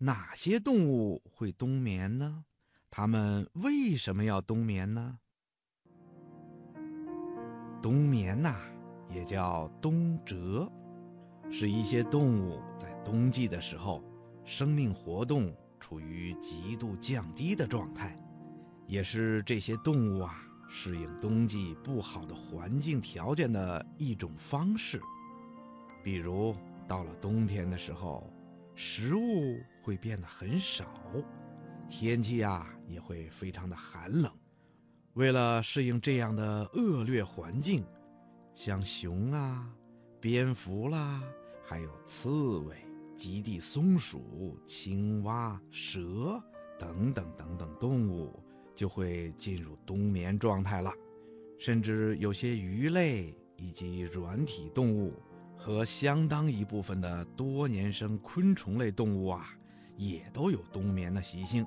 哪些动物会冬眠呢？它们为什么要冬眠呢？冬眠呐，也叫冬蛰，是一些动物在冬季的时候，生命活动处于极度降低的状态，也是这些动物啊适应冬季不好的环境条件的一种方式。比如到了冬天的时候，食物会变得很少，天气啊也会非常的寒冷。为了适应这样的恶劣环境，像熊啊、蝙蝠啦，还有刺猬、极地松鼠、青蛙、蛇等等等等动物，就会进入冬眠状态了。甚至有些鱼类以及软体动物和相当一部分的多年生昆虫类动物啊，也都有冬眠的习性。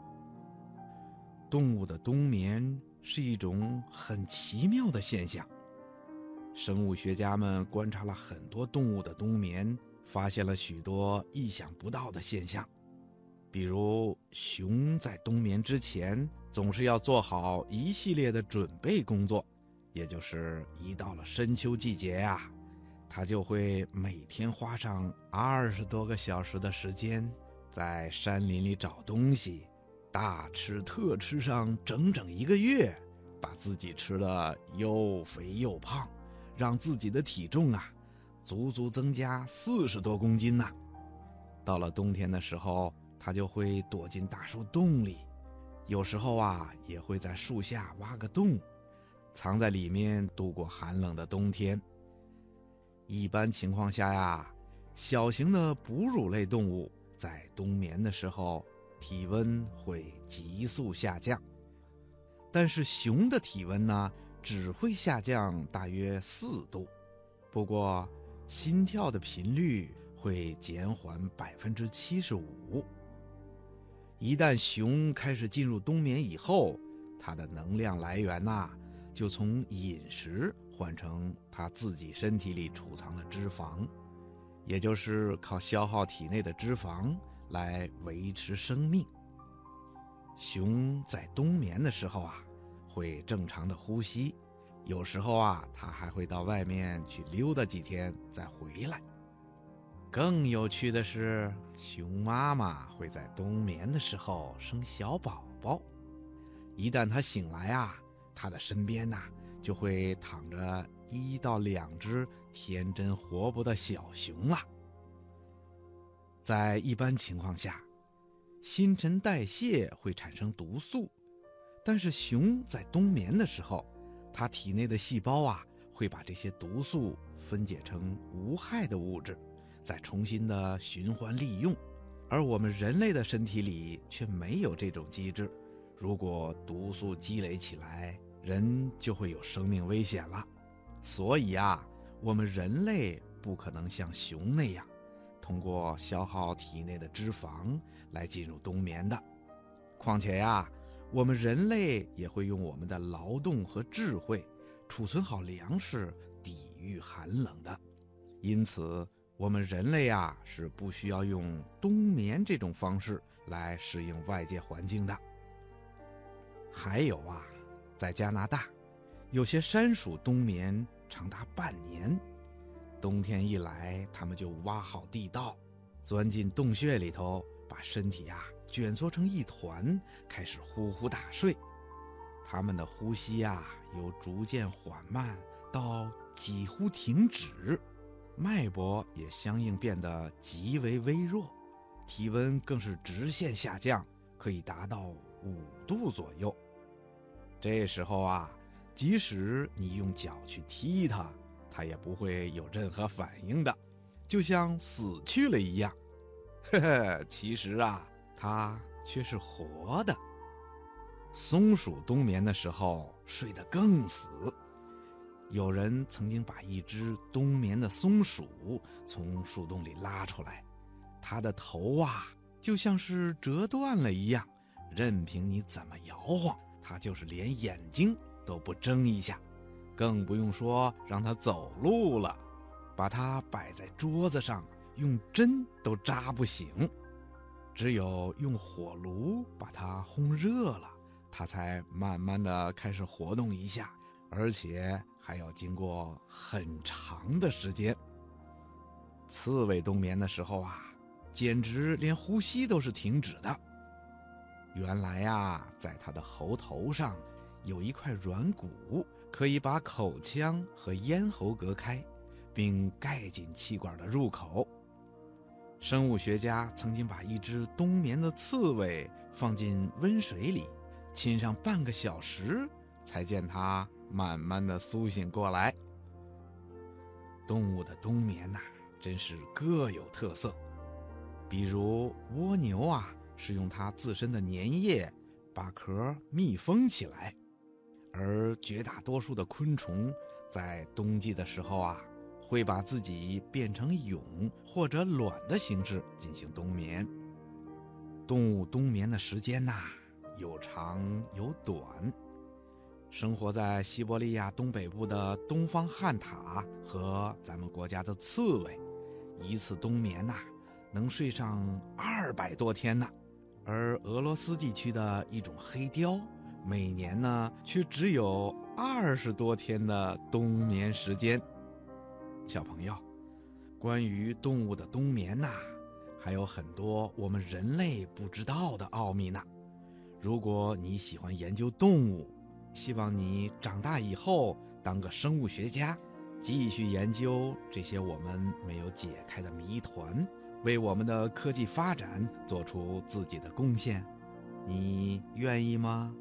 动物的冬眠。是一种很奇妙的现象。生物学家们观察了很多动物的冬眠，发现了许多意想不到的现象。比如，熊在冬眠之前总是要做好一系列的准备工作，也就是一到了深秋季节呀，它就会每天花上二十多个小时的时间，在山林里找东西。大吃特吃上整整一个月，把自己吃的又肥又胖，让自己的体重啊，足足增加四十多公斤呢。到了冬天的时候，它就会躲进大树洞里，有时候啊，也会在树下挖个洞，藏在里面度过寒冷的冬天。一般情况下呀，小型的哺乳类动物在冬眠的时候。体温会急速下降，但是熊的体温呢，只会下降大约四度，不过心跳的频率会减缓百分之七十五。一旦熊开始进入冬眠以后，它的能量来源呐，就从饮食换成它自己身体里储藏的脂肪，也就是靠消耗体内的脂肪。来维持生命。熊在冬眠的时候啊，会正常的呼吸，有时候啊，它还会到外面去溜达几天再回来。更有趣的是，熊妈妈会在冬眠的时候生小宝宝。一旦它醒来啊，它的身边呐就会躺着一到两只天真活泼的小熊了。在一般情况下，新陈代谢会产生毒素，但是熊在冬眠的时候，它体内的细胞啊会把这些毒素分解成无害的物质，再重新的循环利用。而我们人类的身体里却没有这种机制，如果毒素积累起来，人就会有生命危险了。所以啊，我们人类不可能像熊那样。通过消耗体内的脂肪来进入冬眠的，况且呀，我们人类也会用我们的劳动和智慧储存好粮食，抵御寒冷的。因此，我们人类啊是不需要用冬眠这种方式来适应外界环境的。还有啊，在加拿大，有些山鼠冬眠长达半年。冬天一来，它们就挖好地道，钻进洞穴里头，把身体呀卷缩成一团，开始呼呼大睡。它们的呼吸呀，由逐渐缓慢到几乎停止，脉搏也相应变得极为微弱，体温更是直线下降，可以达到五度左右。这时候啊，即使你用脚去踢它。它也不会有任何反应的，就像死去了一样。呵呵，其实啊，它却是活的。松鼠冬眠的时候睡得更死。有人曾经把一只冬眠的松鼠从树洞里拉出来，它的头啊就像是折断了一样，任凭你怎么摇晃，他就是连眼睛都不睁一下。更不用说让他走路了，把它摆在桌子上，用针都扎不醒。只有用火炉把它烘热了，它才慢慢的开始活动一下，而且还要经过很长的时间。刺猬冬眠的时候啊，简直连呼吸都是停止的。原来呀，在它的喉头上有一块软骨，可以把口腔和咽喉隔开，并盖紧气管的入口。生物学家曾经把一只冬眠的刺猬放进温水里，浸上半个小时，才见它慢慢的苏醒过来。动物的冬眠呐，真是各有特色。比如蜗牛啊，是用它自身的粘液把壳密封起来，而绝大多数的昆虫在冬季的时候啊。会把自己变成蛹或者卵的形式进行冬眠。动物冬眠的时间呐，有长有短。生活在西伯利亚东北部的东方旱獭和咱们国家的刺猬，一次冬眠呐，能睡上二百多天呢。而俄罗斯地区的一种黑雕，每年呢却只有二十多天的冬眠时间。小朋友，关于动物的冬眠呐，还有很多我们人类不知道的奥秘呢。如果你喜欢研究动物，希望你长大以后当个生物学家，继续研究这些我们没有解开的谜团，为我们的科技发展做出自己的贡献，你愿意吗？